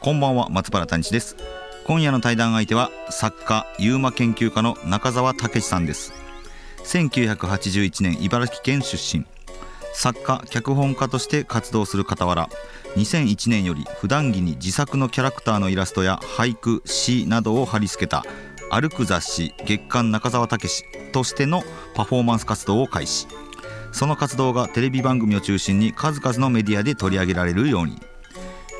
こんばんは松原谷氏です。今夜の対談相手は作家ユーマ研究家の中澤武さんです。1981年茨城県出身。作家脚本家として活動する傍ら2001年より普段着に自作のキャラクターのイラストや俳句詩などを貼り付けた歩く雑誌月刊中澤武としてのパフォーマンス活動を開始。その活動がテレビ番組を中心に数々のメディアで取り上げられるように。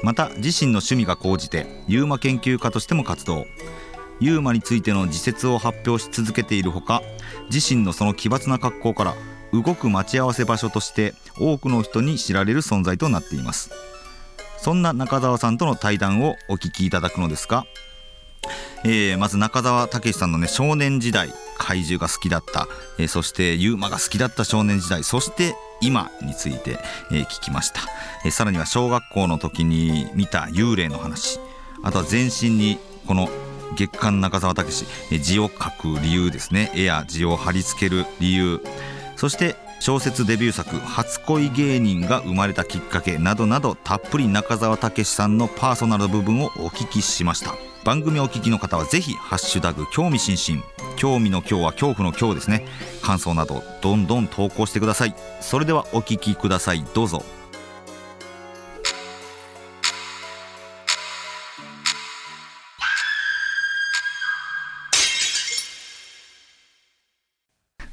また自身の趣味が高じてユーマ研究家としても活動。ユーマについての自説を発表し続けているほか自身のその奇抜な格好から動く待ち合わせ場所として多くの人に知られる存在となっています。そんな中澤さんとの対談をお聞きいただくのですが、えー、まず中澤武さんのね少年時代怪獣が好きだった、えー、そしてユーマが好きだった少年時代そして今について、え、聞きました、え、さらには小学校の時に見た幽霊の話。あとは全身にこの月刊中澤武字を書く理由ですね。絵や字を貼り付ける理由。そして小説デビュー作「初恋芸人」が生まれたきっかけなどなどたっぷり中澤武さんのパーソナル部分をお聞きしました。番組をお聞きの方はぜひハッシュタグ興味津々。興味の今日は恐怖の今日ですね。感想などどんどん投稿してください。それではお聞きください。どうぞ。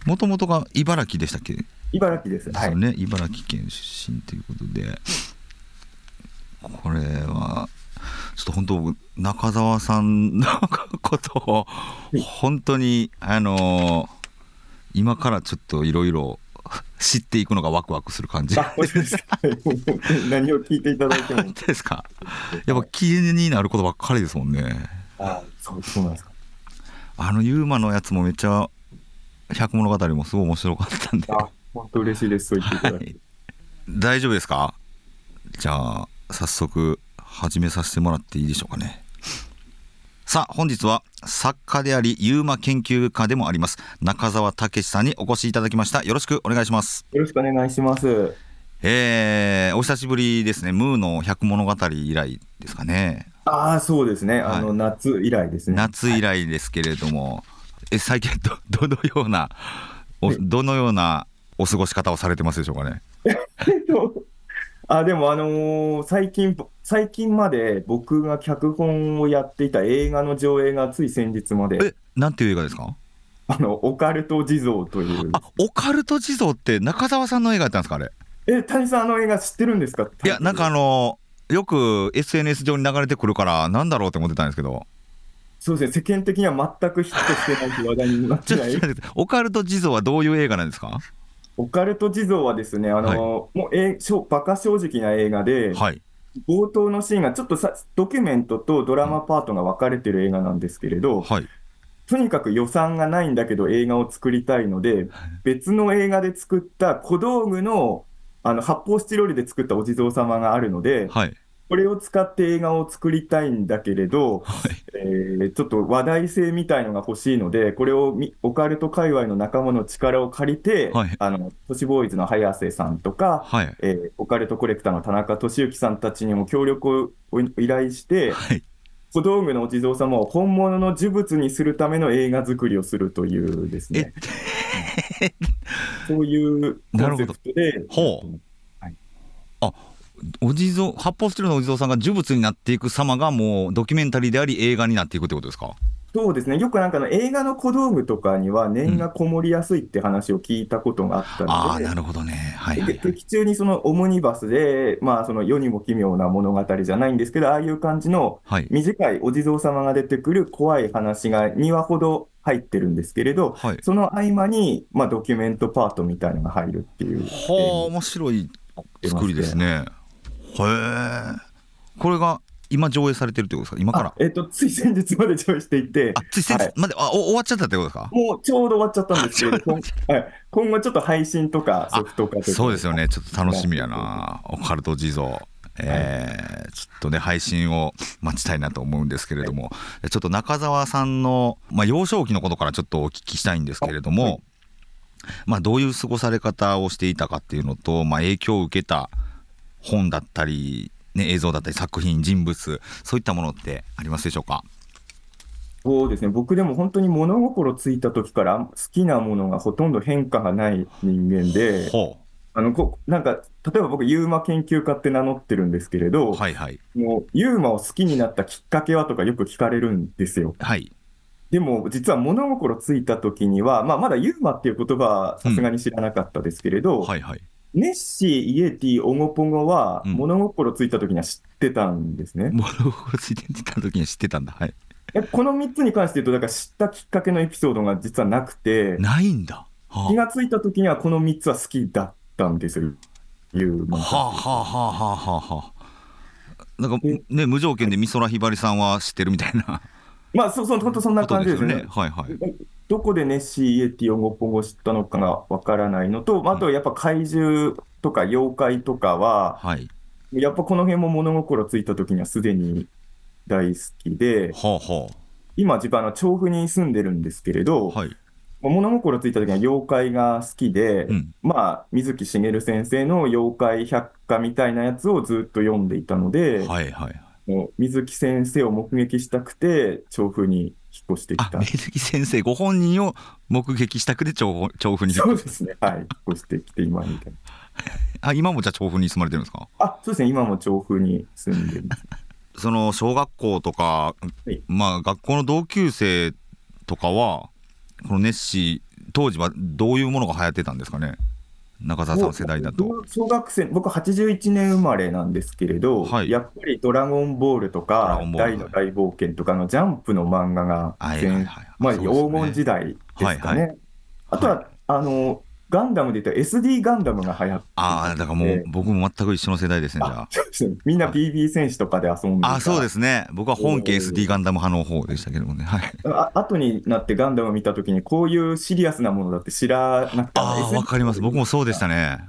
もともとが茨城でしたっけ？茨城です。はい、ね、茨城県出身ということで、これは、ちょっと本当、中澤さんのことを、本当に、あの今からちょっといろいろ 知っていくのがワクワクする感じ。何を聞いていただいても。ですか？やっぱ気になることばっかりですもんね。あそうそうなんですか。あのユーマのやつもめっちゃ百物語もすごい面白かったんで。あ、本当嬉しいです。そう言っていただいて。はい、大丈夫ですか？じゃあ、早速始めさせてもらっていいでしょうかね。さあ、本日は作家であり、ユーマ研究家でもあります、中澤武さんにお越しいただきました。よろしくお願いします。よろしくお願いします。えー、お久しぶりですね。ムーの百物語以来ですかね。ああ、そうですね。あの、はい、夏以来ですね。夏以来ですけれども、はいえ最近ど どのようなおどのようなお過ごし方をされてますでしょうかね？あでも、あのー、最近、最近まで僕が脚本をやっていた映画の上映がつい先日まで。え、なんていう映画ですか？あの、オカルト地蔵という。あ、オカルト地蔵って中澤さんの映画やったんですか、あれ？え、谷さん、あの映画知ってるんですか？いや、なんかあのー、よく SNS 上に流れてくるから、なんだろうって思ってたんですけど。そうですね、世間的には全くヒットしてない話題になってない。オカルト地蔵はどういう映画なんですか？オカルト地蔵はですね、あの、はい、もうえバカ正直な映画で、はい、冒頭のシーンがちょっとさドキュメントとドラマパートが分かれてる映画なんですけれど、はい、とにかく予算がないんだけど映画を作りたいので、別の映画で作った小道具のあの発泡スチロールで作ったお地蔵様があるので、はい、これを使って映画を作りたいんだけれど、はい、えー、ちょっと話題性みたいのが欲しいので、これをオカルト界隈の仲間の力を借りて、はい、あの都市ボーイズの早瀬さんとか、はい、えー、オカルトコレクターの田中俊之さんたちにも協力を依頼して、はい。小道具のお地蔵様を本物の呪物にするための映画作りをするというですね、そういうコンセプトで。ほう。はい、あお地蔵発泡スチロールのお地蔵さんが呪物になっていく様がもうドキュメンタリーであり映画になっていくってことですか？そうですね、よくなんかの映画の小道具とかには念がこもりやすいって話を聞いたことがあったので、うん、あなるほどね、はいはい、劇中にそのオムニバスで、まあ、その世にも奇妙な物語じゃないんですけど、ああいう感じの短いお地蔵様が出てくる怖い話が2話ほど入ってるんですけれど、はい、その合間に、まあ、ドキュメントパートみたいなのが入るっていう。はあ、面白い作りですね。へえこれが今上映されてるってことですか？今から？えっ、とつい先日まで上映していて。あつい先日まで、はい、あ終わっちゃったってことですか？もうちょうど終わっちゃったんですけどはい、今後ちょっと配信とかソフト化とかそうですよね。ちょっと楽しみやな。オカルト地蔵。えー、ちょっとね配信を待ちたいなと思うんですけれども、はい、ちょっと中澤さんの、まあ、幼少期のことからちょっとお聞きしたいんですけれども、はい、まあ、どういう過ごされ方をしていたかっていうのと、まあ、影響を受けた本だったりね、映像だったり作品人物そういったものってありますでしょうか？そうですね。僕でも本当に物心ついた時から好きなものがほとんど変化がない人間で。あのこなんか例えば僕、ユーマ研究家って名乗ってるんですけれど、はいはい、もうユーマを好きになったきっかけはとかよく聞かれるんですよ。はい、でも実は物心ついた時には、まあ、まだ UMA っていう言葉はさすがに知らなかったですけれど、うんはいはい、ネッシー、イエティ、オゴポゴは、物心ついた時には知ってたんですね。物心ついた時には知ってたんだ。はい。この3つに関して言うと、だから知ったきっかけのエピソードが実はなくて、ないんだ。はあ、気がついた時にはこの3つは好きだったんですよ。いう。はあはあはあはあはあ。なんかね、無条件で美空ひばりさんは知ってるみたいな。まあ、そうそう、本当そんな感じですね。はいはい。どこでネッシー・イエティをゴポゴ知ったのかがわからないのと、あとやっぱ怪獣とか妖怪とかは、はい、やっぱこの辺も物心ついた時にはすでに大好きで、はあはあ、今、自分は調布に住んでるんですけれど、はい、物心ついた時には妖怪が好きで、うん、まあ、水木しげる先生の妖怪百科みたいなやつをずっと読んでいたので、はいはい、もう水木先生を目撃したくて、調布に引っ越してきた。水木先生ご本人を目撃したくて調調布にそうですね、はい、引っ越してきて今みたいな。あ今もじゃあ調布に住まれてるんですか？あそうですね、今も調布に住んでます。その小学校とか、はい、まあ学校の同級生とかは、このネッシー、当時はどういうものが流行ってたんですかね？中澤さん世代だと。小学生、僕81年生まれなんですけれど、はい、やっぱりドラゴンボールとか、大の大冒険とかのジャンプの漫画が、まあ、黄金時代ですかね。はいはい、あとは、あの、ガンダムで言ったら SD ガンダムが流行ってああ、だからもう僕も全く一緒の世代ですね、じゃあ。みんな BB 戦士とかで遊んであそうですね。僕は本家 SD ガンダム派の方でしたけどもね。はい。あ後になってガンダムを見たときに、こういうシリアスなものだって知らなくて。ああ、わかります。僕もそうでしたね。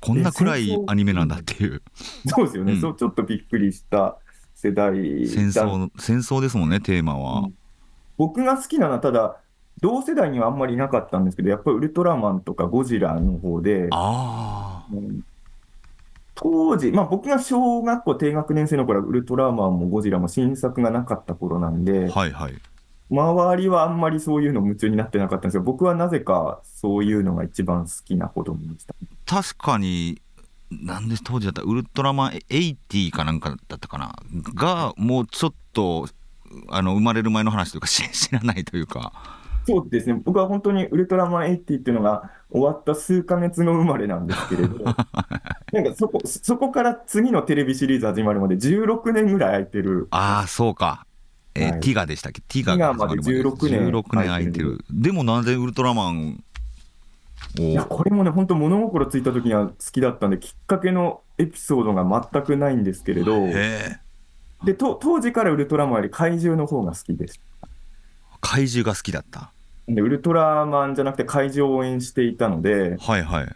こんな暗いアニメなんだっていう。そうですよね、うん、そうちょっとびっくりした世代戦争戦争ですもんね、テーマは。うん、僕が好きなのは、ただ、同世代にはあんまりいなかったんですけど、やっぱりウルトラマンとかゴジラの方で、あうん、当時、まあ、僕が小学校低学年生の頃はウルトラマンもゴジラも新作がなかった頃なんで、はいはい、周りはあんまりそういうの夢中になってなかったんですけど、僕はなぜかそういうのが一番好きな子供でした。確かになんで当時だったウルトラマン80かなんかだったかな？がもうちょっとあの生まれる前の話というか 知らないというか。そうですね、僕は本当にウルトラマン80っていうのが終わった数か月後生まれなんですけれど、なんかそこそこから次のテレビシリーズ始まるまで16年ぐらい空いてる。ああ、そうか。えーはい、ティガでしたっけ？ティガがまで16年16年空いてる。でもなぜウルトラマンいやこれもね、本当、物心ついた時には好きだったんで、きっかけのエピソードが全くないんですけれど、でと当時からウルトラマンより怪獣の方が好きです。怪獣が好きだったでウルトラマンじゃなくて怪獣を応援していたので、はいはい、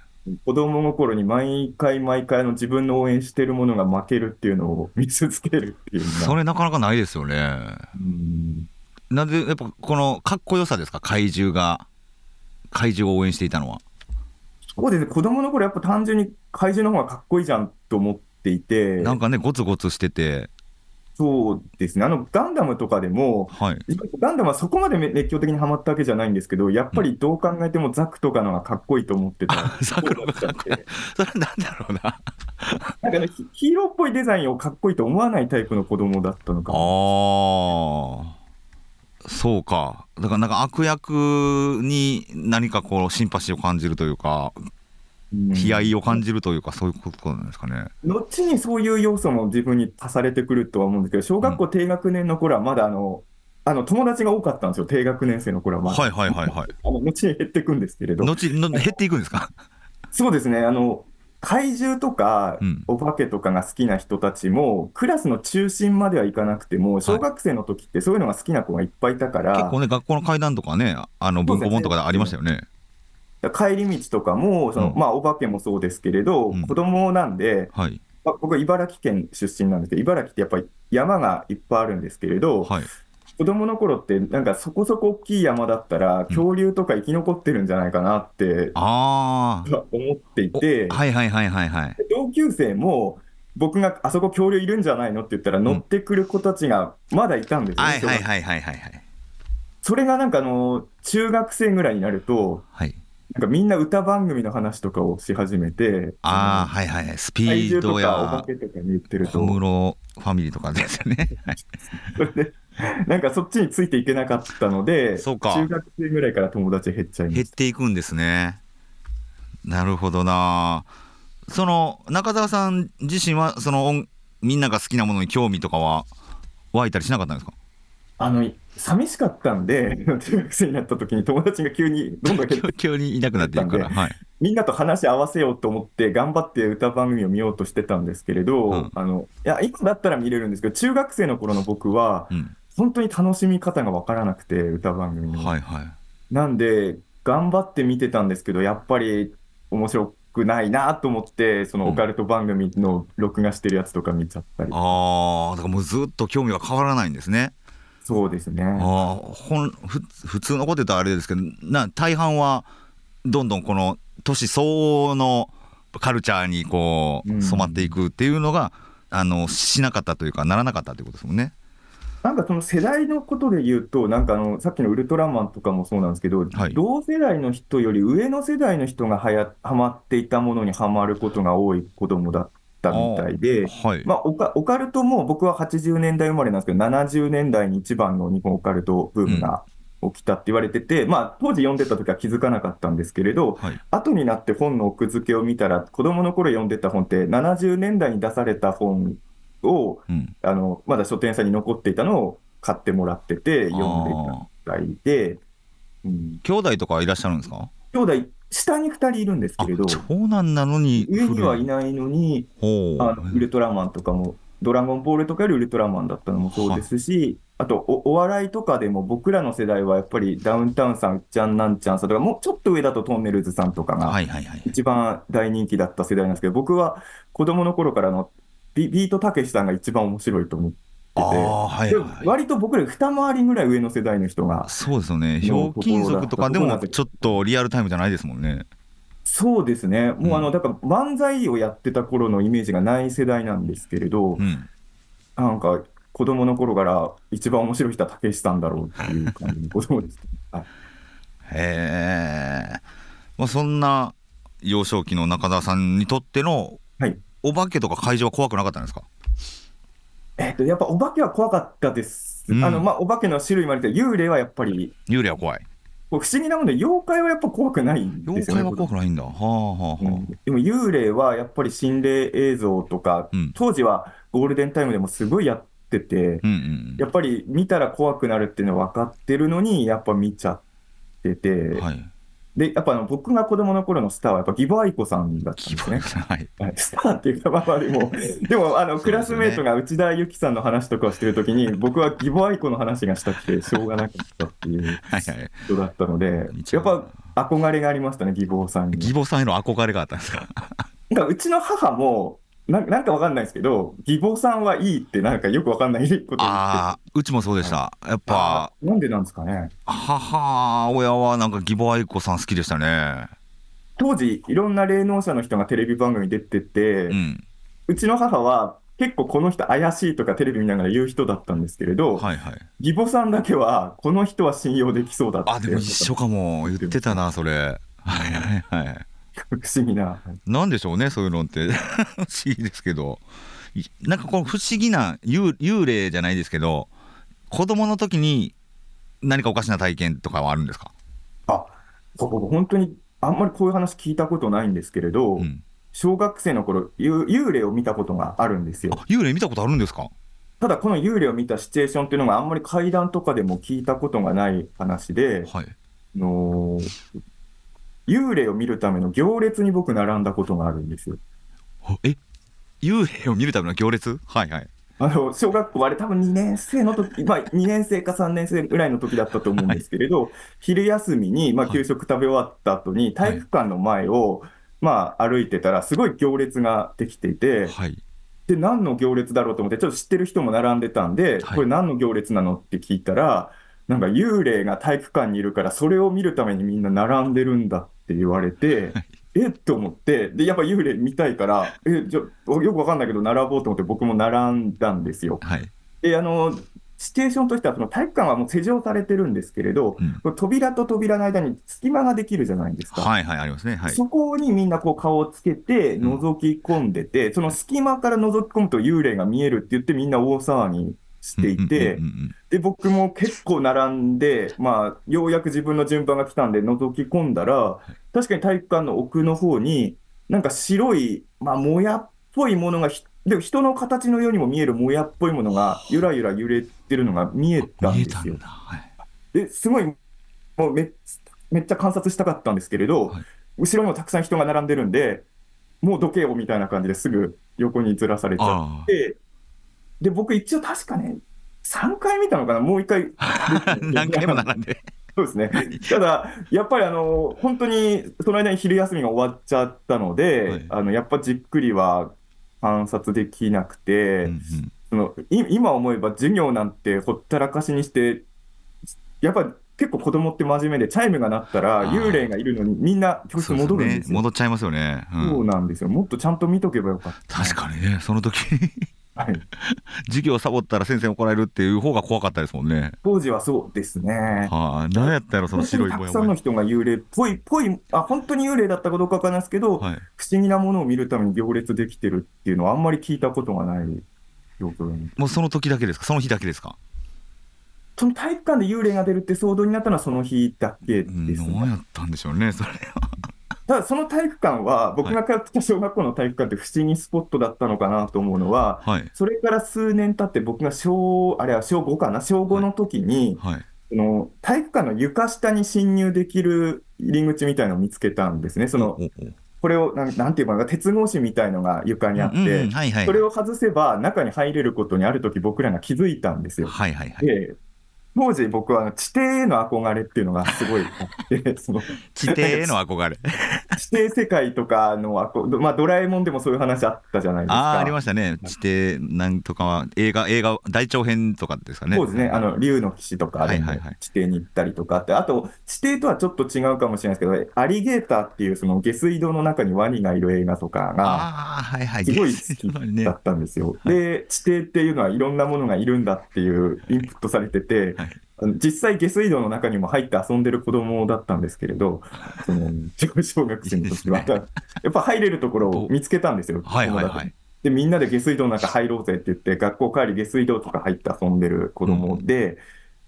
子供の頃に毎回毎回の自分の応援してるものが負けるっていうのを見続けるっていうそれなかなかないですよね。うん。なんでやっぱこのかっこよさですか怪獣が怪獣を応援していたのは？そうですね。子供の頃やっぱ単純に怪獣の方がかっこいいじゃんと思っていて。なんかねゴツゴツしててそうですね、あのガンダムとかでも、はい、ガンダムはそこまで熱狂的にはまったわけじゃないんですけど、やっぱりどう考えてもザクとかのがかっこいいと思ってた、ザクのがかっこいい、それなんだろうな。なんかね、ヒーローっぽいデザインをかっこいいと思わないタイプの子供だったのかああ、そうか、だからなんか悪役に何かこう、シンパシーを感じるというか、悲哀を感じるというか、そういうことなんですかね。後にそういう要素も自分に足されてくるとは思うんですけど、小学校低学年の頃はまだあの、あの友達が多かったんですよ、低学年生の頃はまだ。はいはいはいはい。あの後に減っていくんですけれど。後の減っていくんですか？そうですね、あの怪獣とか、お化けとかが好きな人たちも、クラスの中心まではいかなくても、小学生の時ってそういうのが好きな子がいっぱいいたから、結構ね、学校の階段とかね、あの文庫本とかでありましたよね。帰り道とかも、その、うん、まあ、お化けもそうですけれど、うん、子供なんで、はい、まあ、僕は茨城県出身なんですけど、茨城ってやっぱり山がいっぱいあるんですけれど、はい、子供の頃って、なんかそこそこ大きい山だったら、恐竜とか生き残ってるんじゃないかなって、あ思っていて、はいはいはいはいはい。同級生も、僕があそこ恐竜いるんじゃないのって言ったら、乗ってくる子たちがまだいたんですよ、ね、はいはいはいはいはい。それがなんかあの、中学生ぐらいになると、はい、なんかみんな歌番組の話とかをし始めて、ああ、はいはい、スピードや、お化けとかに言ってると。小室ファミリーとかですよね。それで、なんかそっちについていけなかったので、そうか中学生ぐらいから友達減っちゃいます減っていくんですね。なるほどな。その中澤さん自身はそのみんなが好きなものに興味とかは湧いたりしなかったんですか？あの寂しかったんで、中学生になった時に友達が急にどんどん 急にいなくなっていくから、はい、みんなと話し合わせようと思って、頑張って歌番組を見ようとしてたんですけれど、うん、あのいや今だったら見れるんですけど、中学生の頃の僕は、うん、本当に楽しみ方が分からなくて、歌番組の。はいはい、なんで、頑張って見てたんですけど、やっぱり面白くないなと思って、そのオカルト番組の録画してるやつとか見ちゃったり。うん、ああ、だからもうずっと興味が変わらないんですね。そうですね。あほんふ普通のこと言うとあれですけどな大半はどんどんこの年相応のカルチャーにこう染まっていくっていうのが、うん、あのしなかったというかならなかったということですもんね。なんかその世代のことで言うと、なんかあのさっきのウルトラマンとかもそうなんですけど、はい、同世代の人より上の世代の人がはやはまっていたものにはまることが多い子供だったみたいで、はい、まあ、オカオカルトも僕は80年代生まれなんですけど、70年代に一番の日本オカルトブームが起きたって言われてて、うん、まあ、当時読んでた時は気づかなかったんですけれど、はい、後になって本の奥付けを見たら、子供の頃読んでた本って、70年代に出された本を、うん、あのまだ書店さんに残っていたのを買ってもらってて、読んでたみたいで、うん、兄弟とかいらっしゃるんですか？兄弟下に2人いるんですけれど、長男なのに上にはいないのに、あのウルトラマンとかも、ドラゴンボールとかよりウルトラマンだったのもそうですし、あとお、お笑いとかでも僕らの世代はやっぱりダウンタウンさん、うっちゃんなんちゃんさんとか、もうちょっと上だとトンネルズさんとかが一番大人気だった世代なんですけど、僕は子供の頃からのビビートたけしさんが一番面白いと思って。はいはい、割と僕ら二回りぐらい上の世代の人がそうですよね。ひょうきん族とかでもちょっとリアルタイムじゃないですもんね。そうですね、もうあの、だから漫才をやってた頃のイメージがない世代なんですけれど、うん、なんか子供の頃から一番面白い人はたけしさんだろうっていう感じの子供です、はい、へえ、まあ、そんな幼少期の中田さんにとっての、はい、お化けとか怪獣は怖くなかったんですか？えっと、やっぱお化けは怖かったです。うん、あの、まあ、お化けの種類もあるけど、幽霊はやっぱり。幽霊は怖い。不思議なもので、妖怪はやっぱ怖くないんですよね。妖怪は怖くないんだ。はあはあはあ、うん、でも幽霊はやっぱり心霊映像とか、うん、当時はゴールデンタイムでもすごいやってて、うんうん、やっぱり見たら怖くなるっていうのは分かってるのに、やっぱ見ちゃってて、はいで、やっぱあの僕が子供の頃のスターはやっぱ義母愛子さんだったんですね。はい、スターっていうか、まあでも、でもあのクラスメートが内田有紀さんの話とかをしてるときに、僕は義母愛子の話がしたくてしょうがなかったっていう人だったので、やっぱ憧れがありましたね、義母さんに。義母さんへの憧れがあったんですか？かうちの母も、ななんかわかんないですけど、義母さんはいいってなんかよくわかんないことああ、うちもそうでした。やっぱ。なんでなんですかね。母親はなんか義母愛子さん好きでしたね。当時、いろんな霊能者の人がテレビ番組出てて、うん、うちの母は結構この人怪しいとかテレビ見ながら言う人だったんですけれど、はいはい、義母さんだけはこの人は信用できそうだってあ、でも一緒かも。言ってたな、それ。はいはいはい。不思議な。なんでしょうね、そういうのって。不思議ですけど。なんかこの不思議な幽幽霊じゃないですけど、子供の時に何かおかしな体験とかはあるんですか？あ、僕本当にあんまりこういう話聞いたことないんですけれど、うん、小学生の頃幽霊を見たことがあるんですよ。幽霊見たことあるんですか？ただこの幽霊を見たシチュエーションっていうのがあんまり階段とかでも聞いたことがない話で、はい、の幽霊を見るための行列に僕並んだことがあるんですよ。え？幽霊を見るための行列？はいはい。あの、小学校、あれ多分2年生の時、まあ2年生か3年生ぐらいの時だったと思うんですけれど、はい、昼休みに、まあ給食食べ終わった後に、体育館の前を、まあ歩いてたら、すごい行列ができていて、はい、で、何の行列だろうと思って、ちょっと知ってる人も並んでたんで、これ何の行列なのって聞いたら、なんか幽霊が体育館にいるから、それを見るためにみんな並んでるんだって言われて、え？って思って、で、やっぱ幽霊見たいから、え、じゃよくわかんないけど、並ぼうと思って僕も並んだんですよ。はい、で、あの、シチュエーションとしては、その体育館はもう施錠されてるんですけれど、うん、扉と扉の間に隙間ができるじゃないですか。はいはい、ありますね。はい、そこにみんなこう顔をつけて覗き込んでて、うん、その隙間から覗き込むと幽霊が見えるって言ってみんな大騒ぎしていて、で、僕も結構並んで、まあ、ようやく自分の順番が来たんで覗き込んだら、確かに体育館の奥の方に、なんか白い、まあ、もやっぽいものが、で人の形のようにも見えるもやっぽいものが、ゆらゆら揺れてるのが見えたんですよ。はい、ですごい、もうめめっちゃ観察したかったんですけれど、はい、後ろにもたくさん人が並んでるんで、もうどけよみたいな感じですぐ横にずらされちゃって、で、僕一応確かね、3回見たのかな、もう1回。何回も並んで。そうですね。ただ、やっぱりあの、本当にその間に昼休みが終わっちゃったので、はい、あのやっぱじっくりは観察できなくて、うんうん、その今思えば授業なんてほったらかしにして、やっぱ結構子供って真面目で、チャイムが鳴ったら幽霊がいるのにみんな教室戻るんですよ。ね、戻っちゃいますよね、うん、そうなんですよ。もっとちゃんと見とけばよかった。確かにね、その時はい、授業サボったら先生怒られるっていう方が怖かったですもんね。当時はそうですね。はあ、何やったやろ、その白いたくさんの人が幽霊っぽい、ぽい、あ、本当に幽霊だったかどうかわかんないですけど、はい、不思議なものを見るために行列できてるっていうのはあんまり聞いたことがない状況もうその時だけですか？その日だけですか？その体育館で幽霊が出るって騒動になったのはその日だけです、ね。どうやったんでしょうね、それは。ただその体育館は、僕が通ってた小学校の体育館って不思議スポットだったのかなと思うのは、はい、それから数年経って、僕が小、あれは小5かな、小5の時に、はい。はい、の体育館の床下に侵入できる入り口みたいなのを見つけたんですね。そのこれをなんなんていうかな、鉄格子みたいのが床にあって、それを外せば中に入れることにある時僕らが気づいたんですよ。はいはいはい、で当時僕は地底への憧れっていうのがすごいあってその 地底への憧れ。地底世界とかのあこ、まあ、ドラえもんでもそういう話あったじゃないですか。あありましたね。地底なんとかは映画映画大長編とかですかね。そうですね。あの竜の騎士とかで地底に行ったりとかって、あと地底とはちょっと違うかもしれないですけどアリゲーターっていうその下水道の中にワニがいる映画とかがすごい好きだったんですよ、で地底っていうのはいろんなものがいるんだっていうインプットされてて、はい実際下水道の中にも入って遊んでる子供だったんですけれど、その小学生の時は、やっぱ入れるところを見つけたんですよ。はいはいはい。で、みんなで下水道の中入ろうぜって言って、学校帰り下水道とか入って遊んでる子供で、うん、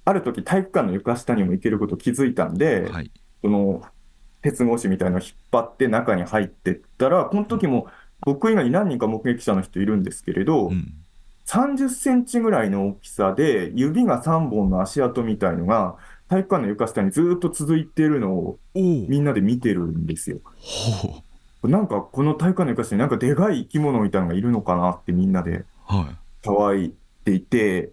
ある時体育館の床下にも行けること気づいたんで、はい、その、鉄格子みたいなのを引っ張って中に入ってったら、この時も僕以外に何人か目撃者の人いるんですけれど、うん30センチぐらいの大きさで、指が3本の足跡みたいのが、体育館の床下にずっと続いているのをみんなで見てるんですよ。なんかこの体育館の床下になんかでかい生き物みたいなのがいるのかなってみんなで騒いでいて、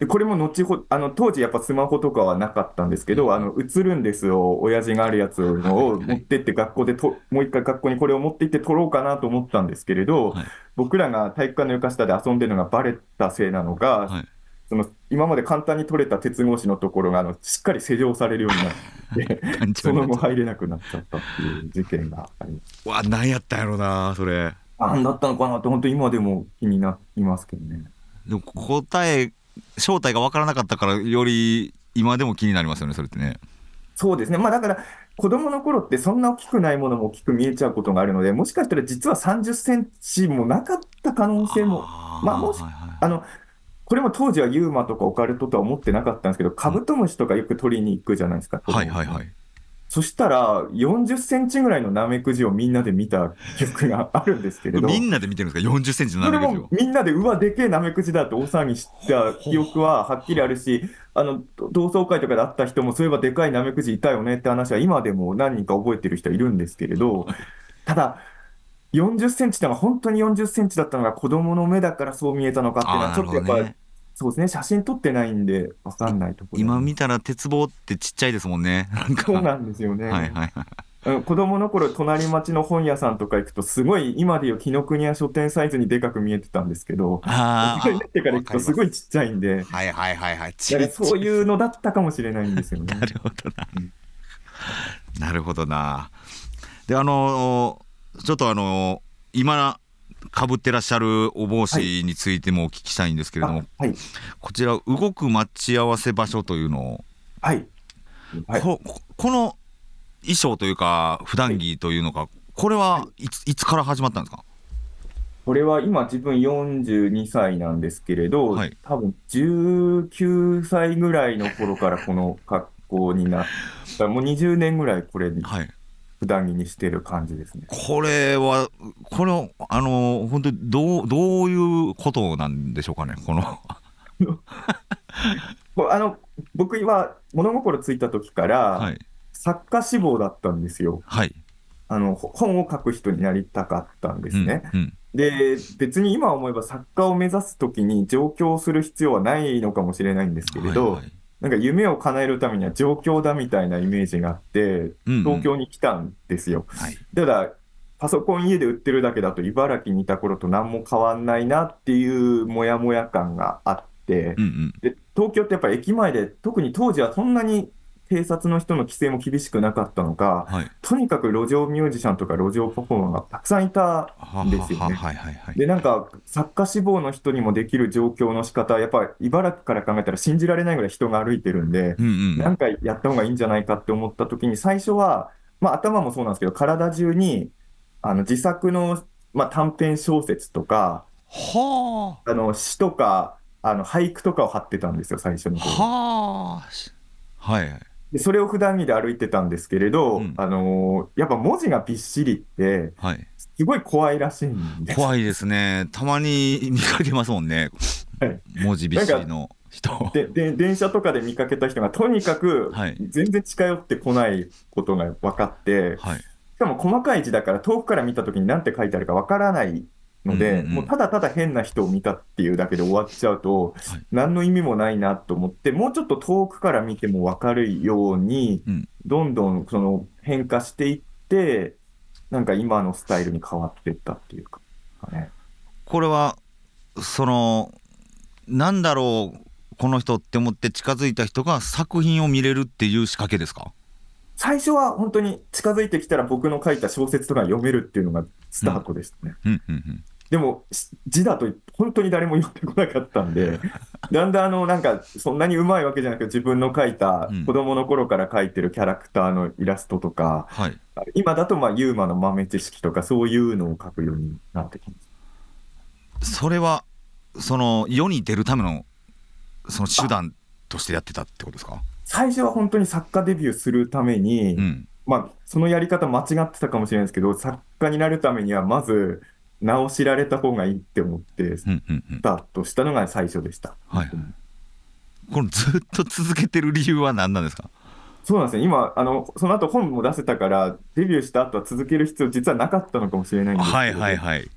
でこれも後ほあの当時やっぱスマホとかはなかったんですけど、あの映るんですよ、親父があるやつを持ってって学校でと、もう一回学校にこれを持って行って撮ろうかなと思ったんですけれど、はい、僕らが体育館の床下で遊んでるのがバレたせいなのか、はい、その今まで簡単に取れた鉄格子のところがあのしっかり施錠されるようになって、その後入れなくなっちゃったっていう事件があります。わ、何やったんやろうな、それ。何だったのかなって、本当今でも気になりますけどね。でも答え正体が分からなかったから、より今でも気になりますよね、それってね。そうですね、まあ、だから子供の頃ってそんな大きくないものも大きく見えちゃうことがあるので、もしかしたら実は30センチもなかった可能性も、あまあ、もし、はいはい、あのこれも当時はユーマとかオカルトとは思ってなかったんですけど、カブトムシとかよく取りに行くじゃないですか。はいはいはい。そしたら、40センチぐらいのナメクジをみんなで見た記憶があるんですけれど。みんなで見てるんですか ?40 センチのナメクジを。みんなで、うわ、でけえナメクジだって大騒ぎした記憶ははっきりあるし、あの、同窓会とかで会った人も、そういえばでかいナメクジいたよねって話は今でも何人か覚えてる人いるんですけれど、ただ、40センチってのは本当に40センチだったのが子供の目だからそう見えたのかっていうのは、ちょっとやっぱ、そうですね、写真撮ってないんで、わかんないところ。今見たら鉄棒ってちっちゃいですもんね。そうなんですよね。はいはい子供の頃、隣町の本屋さんとか行くと、すごい今でいう紀ノ国屋書店サイズにでかく見えてたんですけど、ああ。ってから行くとすごいちっちゃいんで、はいはいはいはい。そういうのだったかもしれないんですよね。なるほどな。うん、なるほどな。で、あのちょっとあの今かぶってらっしゃるお帽子についてもお聞きしたいんですけれども、はい、こちら動く待ち合わせ場所というのを、はい、はい、ここの衣装というか普段着というのか、これはい。ついつから始まったんですか？これは今自分42歳なんですけれど、はい、多分19歳ぐらいの頃からこの格好になった、もう20年ぐらいこれに普段着にしてる感じですね。これは、これ、あの、本当にどう、どういうことなんでしょうかね、この あの、僕は物心ついた時から、はい、作家志望だったんですよ。はい。あの、本を書く人になりたかったんですね。うんうん、で、別に今思えば作家を目指す時に上京する必要はないのかもしれないんですけれど、はいはいなんか夢を叶えるためには上京だみたいなイメージがあって、東京に来たんですよ。はい、ただ、パソコン家で売ってるだけだと茨城にいた頃と何も変わんないなっていうもやもや感があって、うんうん、で東京ってやっぱり駅前で、特に当時はそんなに警察の人の規制も厳しくなかったのか、はい、とにかく路上ミュージシャンとか路上パフォーマーがたくさんいたんですよね。で、なんか作家志望の人にもできる状況の仕方やっぱり茨城から考えたら信じられないぐらい人が歩いてるんで、うんうん、なんかやった方がいいんじゃないかって思った時に、最初は、まあ、頭もそうなんですけど、体中にあの自作の、まあ、短編小説とか、はあの詩とかあの俳句とかを貼ってたんですよ、最初の頃。はあ。はい。でそれを普段着で歩いてたんですけれど、うん、あのー、やっぱ文字がびっしりって、はい、すごい怖いらしいんです。怖いですね、たまに見かけますもんね、はい、文字びっしりの人。でで。電車とかで見かけた人が、とにかく全然近寄ってこないことが分かって、はい、しかも細かい字だから、遠くから見たときに何て書いてあるか分からないので、うんうん、もうただただ変な人を見たっていうだけで終わっちゃうと、はい、何の意味もないなと思って、もうちょっと遠くから見ても分かるように、うん、どんどんその変化していって、なんか今のスタイルに変わっていったっていうか、ね、これは、その、なんだろう、この人って思って近づいた人が作品を見れるっていう仕掛けですか？最初は本当に近づいてきたら僕の書いた小説とか読めるっていうのがスタートでしたね。うんうんうんでも、字だと本当に誰も読んでこなかったんで、だんだんあの、なんか、そんなにうまいわけじゃなくて、自分の描いた、子供の頃から描いてるキャラクターのイラストとか、はい、今だと、まあ、ユーマの豆知識とか、そういうのを描くようになってきます。それは、その、世に出るための、その手段としてやってたってことですか？最初は本当に作家デビューするために、うん、まあ、そのやり方間違ってたかもしれないですけど、作家になるためには、まず、直しられた方がいいって思って、スタートしたのが最初でした。はい、このずっと続けてる理由は何なんですか？そうなんですね、今、あのその後本も出せたから、デビューした後は続ける必要、実はなかったのかもしれないんですけど、はいはいはい、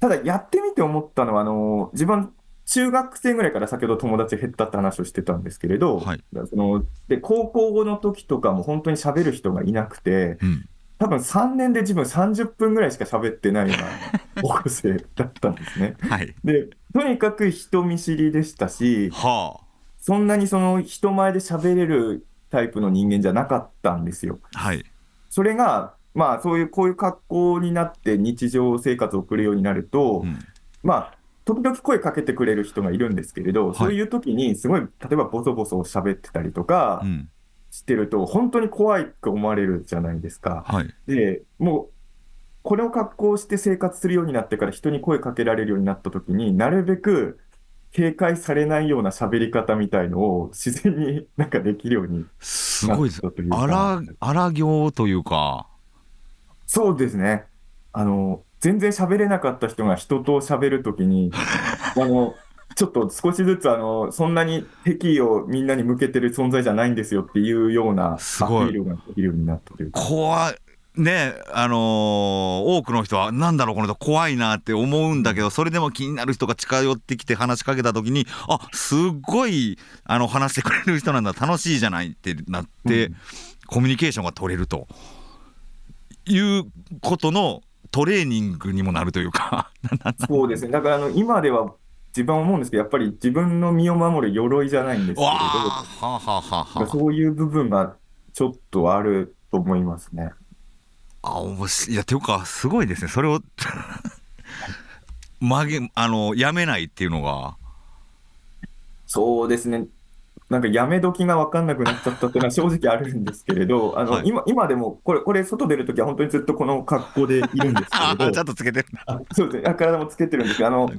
ただ、やってみて思ったのは、あの自分、中学生ぐらいから先ほど友達減ったって話をしてたんですけれど、はい、そので高校の時とかも本当に喋る人がいなくて、うん、多分3年で自分30分ぐらいしか喋ってないような高校生だったんですね。はい、でとにかく人見知りでしたし、はあ、そんなにその人前で喋れるタイプの人間じゃなかったんですよ。はい、それが、まあ、そういうこういう格好になって日常生活を送るようになると、うん、まあ時々声かけてくれる人がいるんですけれど、はい、そういう時にすごい例えばボソボソ喋ってたりとか、うんしてると、本当に怖いと思われるじゃないですか。はい、で、もう、これを格好して生活するようになってから人に声かけられるようになった時になるべく警戒されないような喋り方みたいのを自然になんかできるようにすごいです。荒荒行というか。そうですね。あの全然喋れなかった人が人と喋るときに あのちょっと少しずつあのそんなに敵意をみんなに向けてる存在じゃないんですよっていうようなアピールができるようになったという怖い。ねあのー、多くの人はなんだろうこの人怖いなって思うんだけどそれでも気になる人が近寄ってきて話しかけた時にあすっごいあの話してくれる人なんだ。楽しいじゃないってなって、うん、コミュニケーションが取れると。いうことのトレーニングにもなるというか。そうですね。だからあの今では自分思うんですけどやっぱり自分の身を守る鎧じゃないんですけれどそういう部分がちょっとあると思いますね。あ面白い。いやていうかすごいですね。それを 曲げあのやめないっていうのが。そうですね。なんかやめ時が分かんなくなっちゃったっていうのは正直あるんですけれど、あの、はい、今今でもこれ、これ、外出るときは本当にずっとこの格好でいるんですけれど、ちゃんとつけてるそうですね、体もつけてるんですけど、あの、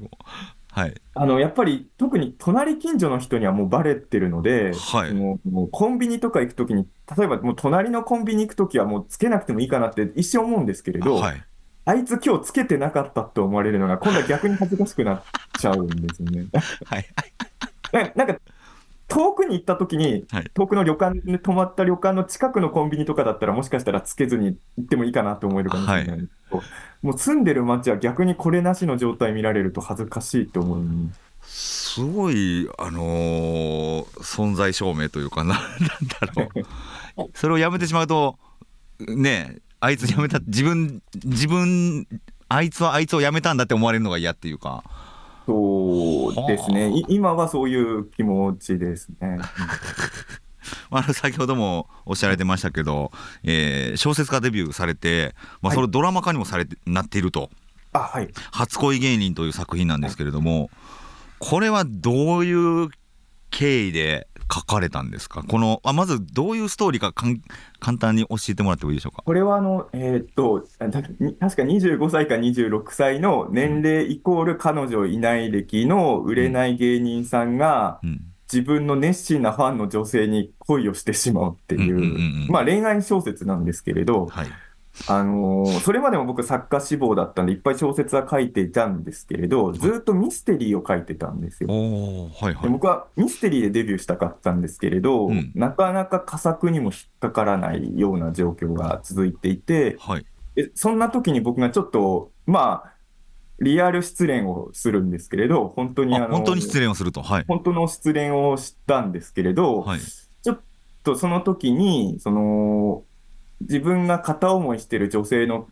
はい、あのやっぱり特に隣近所の人にはもうバレてるので、はい、もうもうコンビニとか行くときに、例えばもう隣のコンビニ行くときはもうつけなくてもいいかなって一瞬思うんですけれど、はい、あいつ今日つけてなかったって思われるのが、今度は逆に恥ずかしくなっちゃうんですよね。はい、なんか遠くに行った時に、はい、遠くの旅館に泊まった旅館の近くのコンビニとかだったら、もしかしたらつけずに行ってもいいかなと思えるかもしれない、はい、もう住んでる街は逆にこれなしの状態見られると恥ずかしいと思う。すごい、あのー、存在証明というかな、なんだろう、それをやめてしまうと、ねあいつやめた、自分、自分、あいつはあいつをやめたんだって思われるのが嫌っていうか。そうですね、今はそういう気持ちですね。あの先ほどもおっしゃられてましたけど、えー、小説家デビューされて、まあ、それドラマ化にもされて、はい、なっていると「あはい、初恋芸人」という作品なんですけれども、はい、これはどういう経緯で書かれたんですか？このあまずどういうストーリーかかん簡単に教えてもらってもいいでしょうか？これはあの、えー、っと確か25歳か26歳の年齢イコール彼女いない歴の売れない芸人さんが、うん。うん。自分の熱心なファンの女性に恋をしてしまうっていう,、まあ、恋愛小説なんですけれど、はい、あのー、それまでも僕作家志望だったんでいっぱい小説は書いていたんですけれどずっとミステリーを書いてたんですよ。はいはい、僕はミステリーでデビューしたかったんですけれど、うん、なかなか佳作にも引っかからないような状況が続いていて、はい、そんな時に僕がちょっとまあリアル失恋をするんですけれど、本当にあの本当に失恋をすると、はい、本当の失恋をしたんですけれど、はい、ちょっとその時にその自分が片思いしてる女性の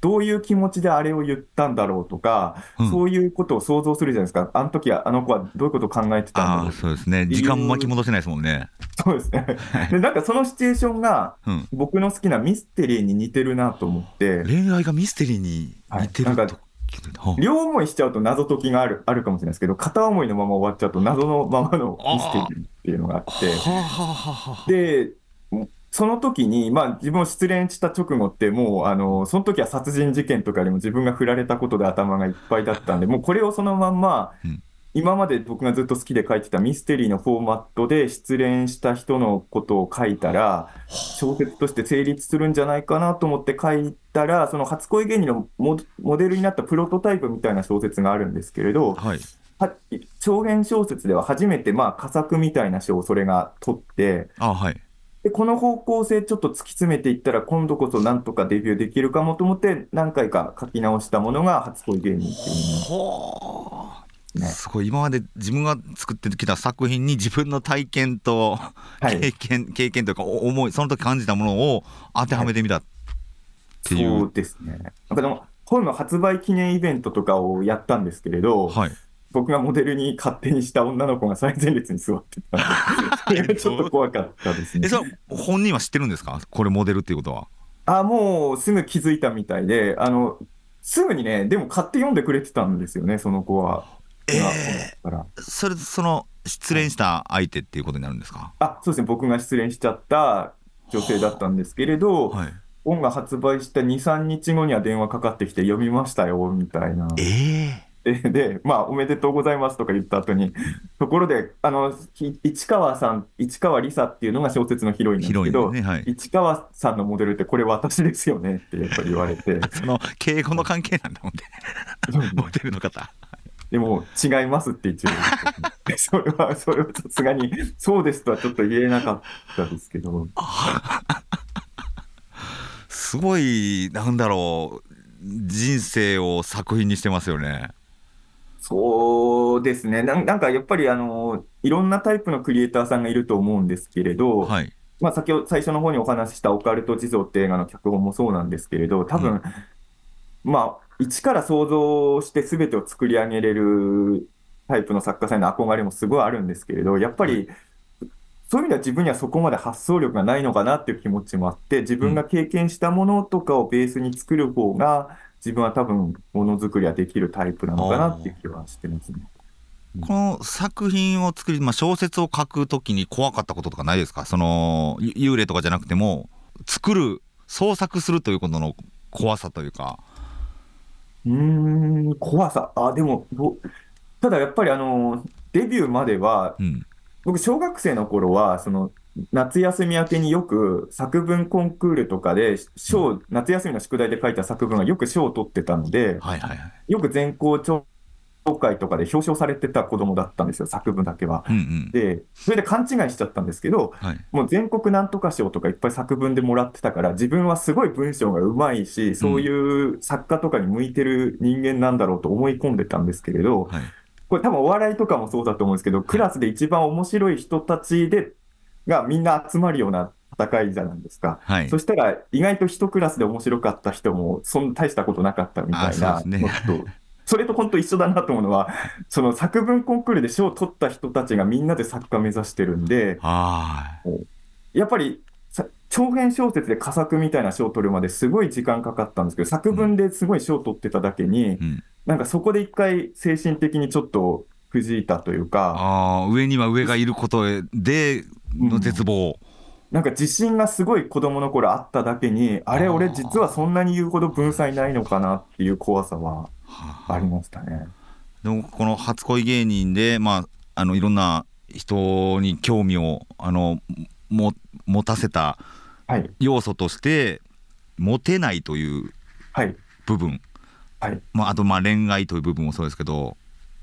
どういう気持ちであれを言ったんだろうとか、うん、そういうことを想像するじゃないですか、あの時はあの子はどういうことを考えてたんだろうそうですね、時間巻き戻せないですもんね。そうですね。でなんかそのシチュエーションが、僕の好きなミステリーに似てるなと思って、恋愛がミステリーに似てる、はい、なんか両思いしちゃうと謎解きがあるあるかもしれないですけど、片思いのまま終わっちゃうと謎のままのミステリーっていうのがあって、で、その時に、まあ自分を失恋した直後って、もう、あの、その時は殺人事件とかよりも自分が振られたことで頭がいっぱいだったんで、もうこれをそのまんま、今まで僕がずっと好きで書いてたミステリーのフォーマットで失恋した人のことを書いたら、小説として成立するんじゃないかなと思って書いたら、その初恋芸人のモデルになったプロトタイプみたいな小説があるんですけれど、はい、長編小説では初めてまあ佳作みたいな賞をそれが取って、あはい、でこの方向性ちょっと突き詰めていったら、今度こそなんとかデビューできるかもと思って、何回か書き直したものが初恋芸人っていうね、すごい。今まで自分が作ってきた作品に自分の体験と経験、はい、経験というか思いその時感じたものを当てはめてみたっていう、はい、そうですね。なんかでも本の発売記念イベントとかをやったんですけれど、はい、僕がモデルに勝手にした女の子が最前列に座ってた それがちょっと怖かったですね。え本人は知ってるんですか？これモデルっていうことは。あもうすぐ気づいたみたいであのすぐにねでも買って読んでくれてたんですよねその子は。えー、それその失恋した相手っていうことになるんですか？あそうですね僕が失恋しちゃった女性だったんですけれど、はい、本が発売した23日後には電話かかってきて読みましたよみたいな。えーで、まあ、おめでとうございますとか言った後に、ところで、あの、市川さん、市川梨沙っていうのが小説のヒロインなんですけど、ねはい、市川さんのモデルってこれ私ですよねってやっぱり言われて。その、敬語の関係なんだもんね。モデルの方。でも、違いますって一応 それは、それはさすがに、そうですとはちょっと言えなかったですけど。すごい、なんだろう、人生を作品にしてますよね。そうですね。な、なんかやっぱりあのいろんなタイプのクリエイターさんがいると思うんですけれど、はい、まあ、先ほど最初の方にお話ししたオカルト地蔵って映画の脚本もそうなんですけれど、多分、うん、まあ、一から想像してすべてを作り上げれるタイプの作家さんの憧れもすごいあるんですけれど、やっぱり、そういう意味では自分にはそこまで発想力がないのかなっていう気持ちもあって、自分が経験したものとかをベースに作る方が、自分は多分ものづくりはできるタイプなのかなっていう気はしてますね。この作品を作り、まあ、小説を書くときに怖かったこととかないですか？その幽霊とかじゃなくても作る創作するということの怖さというか。うん怖さ。あでもただやっぱりあのデビューまでは、うん、僕小学生の頃はその夏休み明けによく作文コンクールとかで賞、うん、夏休みの宿題で書いた作文がよく賞を取ってたので、はいはいはい、よく全校長会とかで表彰されてた子供だったんですよ、作文だけは。うんうん、で、それで勘違いしちゃったんですけど、はい、もう全国なんとか賞とかいっぱい作文でもらってたから、自分はすごい文章がうまいし、そういう作家とかに向いてる人間なんだろうと思い込んでたんですけれど、はい、これ多分お笑いとかもそうだと思うんですけど、クラスで一番面白い人たちでがみんな集まるような戦いじゃないですか。はい、そしたら、意外と一クラスで面白かった人も、そんな大したことなかったみたいな、そ、ね、それと本当一緒だなと思うのは、その作文コンクールで賞を取った人たちがみんなで作家目指してるんで、やっぱり長編小説で佳作みたいな賞を取るまですごい時間かかったんですけど、作文ですごい賞を取ってただけに、うん、なんかそこで一回精神的にちょっとくじいたというか。あ上には上がいることでの絶望、うん、なんか自信がすごい子供の頃あっただけに、あれ、俺、実はそんなに言うほど文才ないのかなっていう怖さはあ。りましたね。でも、この初恋芸人で、まあ、あのいろんな人に興味をあのも持たせた要素として、はい、モテないという部分、はい、まあ、あとまあ恋愛という部分もそうですけど、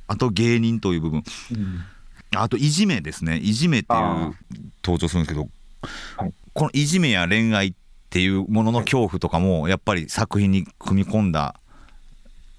あと芸人という部分。うんあといじめですね。いじめっていう登場するんですけど、はい、このいじめや恋愛っていうものの恐怖とかもやっぱり作品に組み込んだ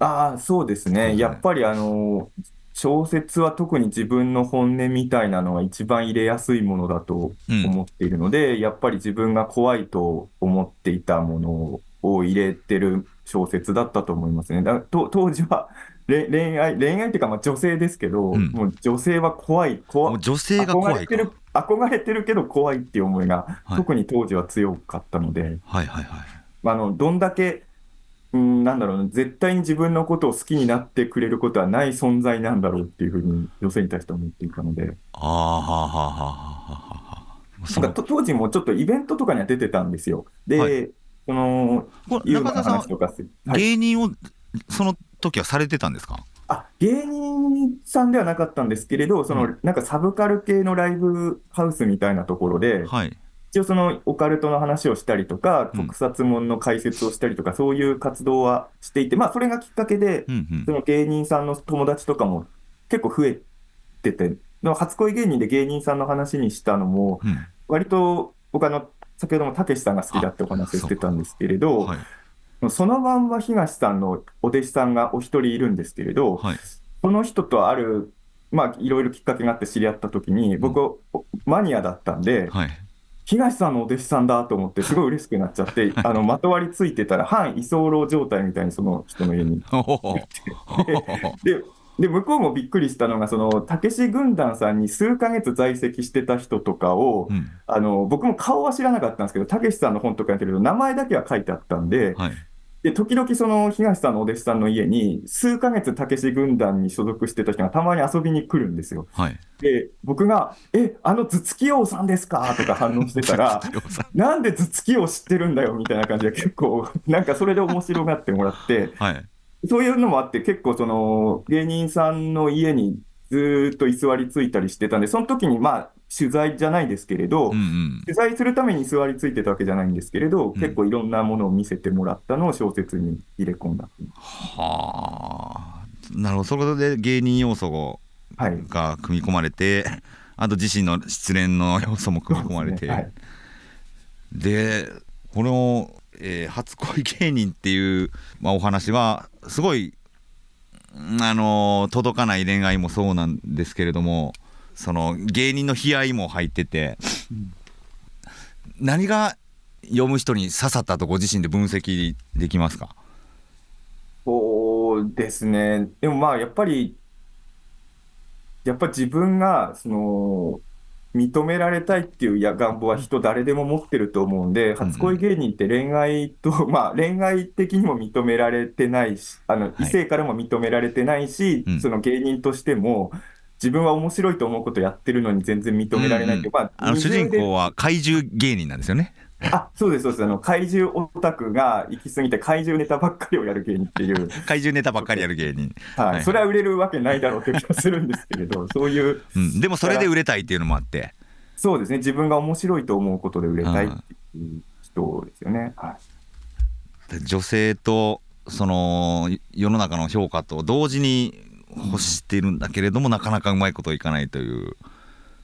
ああそうですね、ね、やっぱりあの小説は特に自分の本音みたいなのが一番入れやすいものだと思っているので、うん、やっぱり自分が怖いと思っていたものを入れてる小説だったと思いますね。だ当時は恋愛、恋愛っていうか、まあ女性ですけど、うん、もう女性は怖い、怖い。女性が怖い憧れてる。憧れてるけど怖いっていう思いが、はい、特に当時は強かったので、はいはいはい。あの、どんだけ、うん、なんだろう絶対に自分のことを好きになってくれることはない存在なんだろうっていうふうに女性に対して思っていたので。ああ、はあ、はあ、はあ。なんか当時もちょっとイベントとかには出てたんですよ。で、はい、その、中田さん、芸人をその時はされてたんですか？あ芸人さんではなかったんですけれど、その、うん、なんかサブカル系のライブハウスみたいなところで、はい、一応そのオカルトの話をしたりとか、うん、特撮もんの解説をしたりとか、そういう活動はしていて、まあ、それがきっかけで、うんうん、その芸人さんの友達とかも結構増えてて、初恋芸人で芸人さんの話にしたのも、割と僕あの、先ほどもたけしさんが好きだってお話をしてたんですけれど、そのまんま東さんのお弟子さんがお一人いるんですけれど、はい、その人とある、まあ、いろいろきっかけがあって知り合った時に、僕、うん、マニアだったんで、はい、東さんのお弟子さんだと思って、すごい嬉しくなっちゃって、あのまとわりついてたら、半居候状態みたいにその人の家にでで向こうもびっくりしたのが、そのたけし軍団さんに数か月在籍してた人とかを、うん、あの僕も顔は知らなかったんですけど、たけしさんの本とかやってると、名前だけは書いてあったんで、はい、で、時々その東さんのお弟子さんの家に、数ヶ月たけし軍団に所属してた人がたまに遊びに来るんですよ。はい、で、僕が、え、あの頭突き王さんですか？とか反応してたら、なんで頭突き王知ってるんだよ？みたいな感じで結構、なんかそれで面白がってもらって、はい、そういうのもあって、結構その芸人さんの家にずっと居座りついたりしてたんで、その時にまあ取材じゃないですけれど、うんうん、取材するために座りついてたわけじゃないんですけれど、うん、結構いろんなものを見せてもらったのを小説に入れ込んだ。はあ、なるほど、そこで芸人要素が組み込まれて、はい、あと自身の失恋の要素も組み込まれて、で、ね。はい、でこの、えー、初恋芸人っていう、まあ、お話は、すごいあの届かない恋愛もそうなんですけれどもその芸人の悲哀も入ってて、何が読む人に刺さったとご自身で分析できますか？そうですね。でもまあやっぱりやっぱ自分がその認められたいっていうや願望は人誰でも持ってると思うんで、初恋芸人って恋愛と、まあ恋愛的にも認められてないし、あの異性からも認められてないし、その芸人としても、自分は面白いと思うことやってるのに全然認められないって、まあ、あの主人公は怪獣芸人なんですよね。あそうです、そうですあの怪獣オタクが行き過ぎて怪獣ネタばっかりをやる芸人っていう。怪獣ネタばっかりやる芸人。はい、はい、それは売れるわけないだろうって気がするんですけれど、そういう、うん。でもそれで売れたいっていうのもあって。そうですね、自分が面白いと思うことで売れたいっていう人ですよね。はい、女性とその世の中の評価と同時に欲しているんだけれども、なかなかうまいこといかないという。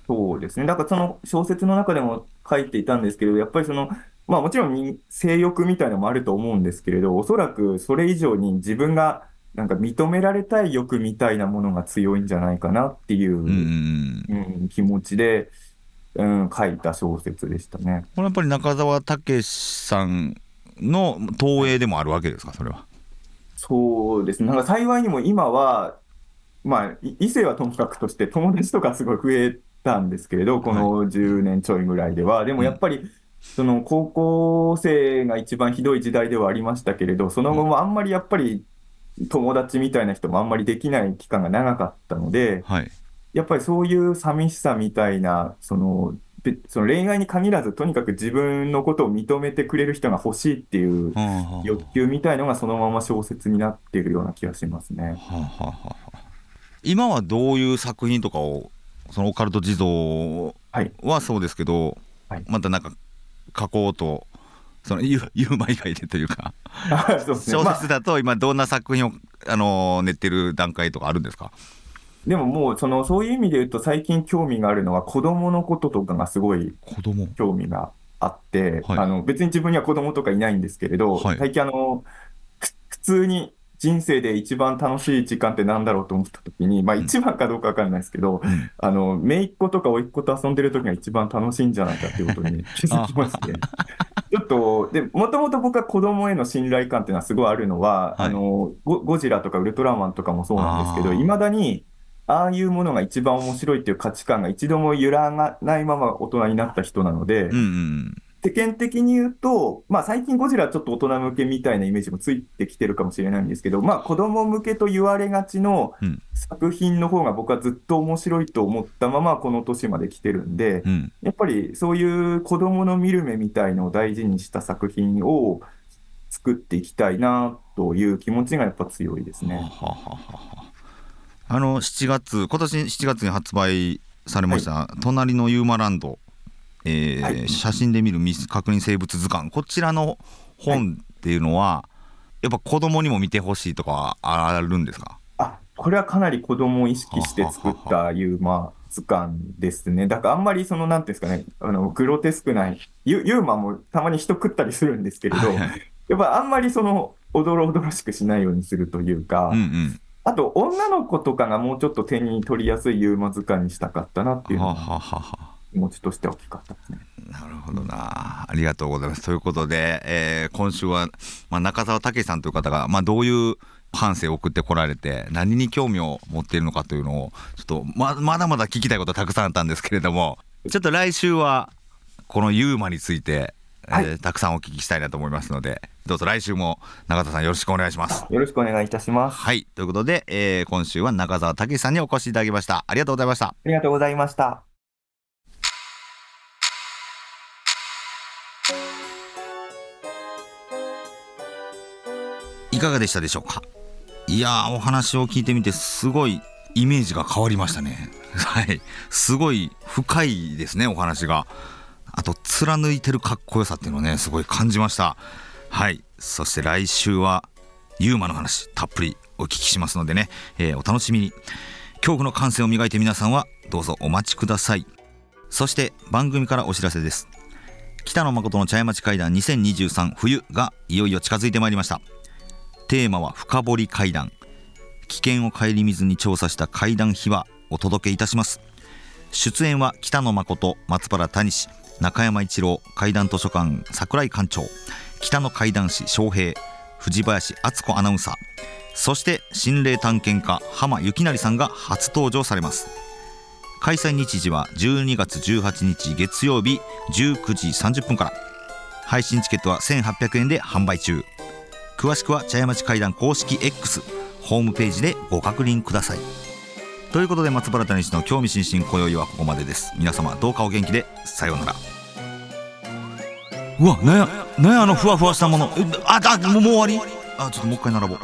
そうですね、だからその小説の中でも書いていたんですけれど、やっぱりその、まあ、もちろん性欲みたいなのもあると思うんですけれど、おそらくそれ以上に自分がなんか認められたい欲みたいなものが強いんじゃないかなっていう、うん、うん、気持ちで、うん、書いた小説でしたね。これやっぱり中澤武さんの投影でもあるわけですか、それは。そうですね、なんか幸いにも今は、まあ、異性はともかくとして、友達とかすごい増えたんですけれど、この10年ちょいぐらいでは。はい、でもやっぱり、その高校生が一番ひどい時代ではありましたけれど、その後もあんまりやっぱり友達みたいな人もあんまりできない期間が長かったので、はい、やっぱりそういう寂しさみたいな、その、その恋愛に限らず、とにかく自分のことを認めてくれる人が欲しいっていう欲求みたいのが、そのまま小説になっているような気がしますね。はあはあ、今はどういう作品とかを、そのオカルト地蔵はそうですけど、はい、またなんか書こうと、そのユーマ以外でというかね、小説だと今、どんな作品をあの練ってる段階とかあるんですか？でももうその、そういう意味で言うと、最近興味があるのは、子供のこととかがすごい興味があって、はい、あの別に自分には子供とかいないんですけれど、はい、最近あの、普通に人生で一番楽しい時間ってなんだろうと思ったときに、まあ一番かどうかわかんないですけど、うん、あの、姪っ子とか甥っ子と遊んでる時が一番楽しいんじゃないかっていうことに気づきまして。ちょっと、で、もともと僕は子供への信頼感っていうのはすごいあるのは、はい、あのゴ、ゴジラとかウルトラマンとかもそうなんですけど、いまだに、ああいうものが一番面白いっていう価値観が一度も揺らがないまま大人になった人なので、うんうん、世間的に言うと、まあ最近ゴジラちょっと大人向けみたいなイメージもついてきてるかもしれないんですけど、まあ子供向けと言われがちの作品の方が僕はずっと面白いと思ったままこの年まで来てるんで、うん、やっぱりそういう子供の見る目みたいのを大事にした作品を作っていきたいなという気持ちがやっぱ強いですね。はははあの7月今年7月に発売されました「はい、隣のユーマランド」えーはい、写真で見る未確認生物図鑑。こちらの本っていうのは、はい、やっぱ子供にも見てほしいとかあるんですか？あこれはかなり子供を意識して作ったユーマ図鑑ですね。だからあんまりその、なんていうんですかね、あの、グロテスクな、ユユーマもたまに人食ったりするんですけれど、はい。はい、やっぱあんまりその、おどろおどろしくしないようにするというか、うんうん。あと、女の子とかがもうちょっと手に取りやすいユーマ図鑑にしたかったなっていうのが気持ちとして大きかったですね。なるほどな、ありがとうございます。ということで、えー、今週は、まあ、中澤武さんという方が、まあ、どういう半生を送ってこられて何に興味を持っているのかというのをちょっとままだまだ聞きたいことたくさんあったんですけれどもちょっと来週はこのユーマについてはい、えー、たくさんお聞きしたいなと思いますのでどうぞ来週も中田さんよろしくお願いします。よろしくお願いいたします。はい。ということで、えー、今週は中澤武さんにお越しいただきました。ありがとうございました。ありがとうございましたかがでしたでしょうか？いやお話を聞いてみてすごいイメージが変わりましたね。はい。すごい深いですねお話が。あと貫いてるかっこよさっていうのをねすごい感じました。はい。そして来週はユーマの話たっぷりお聞きしますのでね、えー、お楽しみに。恐怖の感性を磨いて皆さんはどうぞお待ちください。そして番組からお知らせです。北野誠の茶屋町会談2023冬がいよいよ近づいてまいりました。テーマは深掘り会談。危険を顧みずに調査した怪談秘話お届けいたします。出演は北野誠松原谷氏中山一郎怪談図書館櫻井館長北野怪談師翔平藤林敦子アナウンサーそして心霊探検家浜幸成さんが初登場されます。開催日時は12月18日月曜日19時30分から。配信チケットは1800円で販売中。詳しくは茶屋町会談公式 X ホームページでご確認ください。ということで松原谷氏の興味津々今宵はここまでです。皆様どうかお元気でさようなら。うわなやなやあのふわふわしたもの。ああもう終わり？あちょっともう一回並ぼう。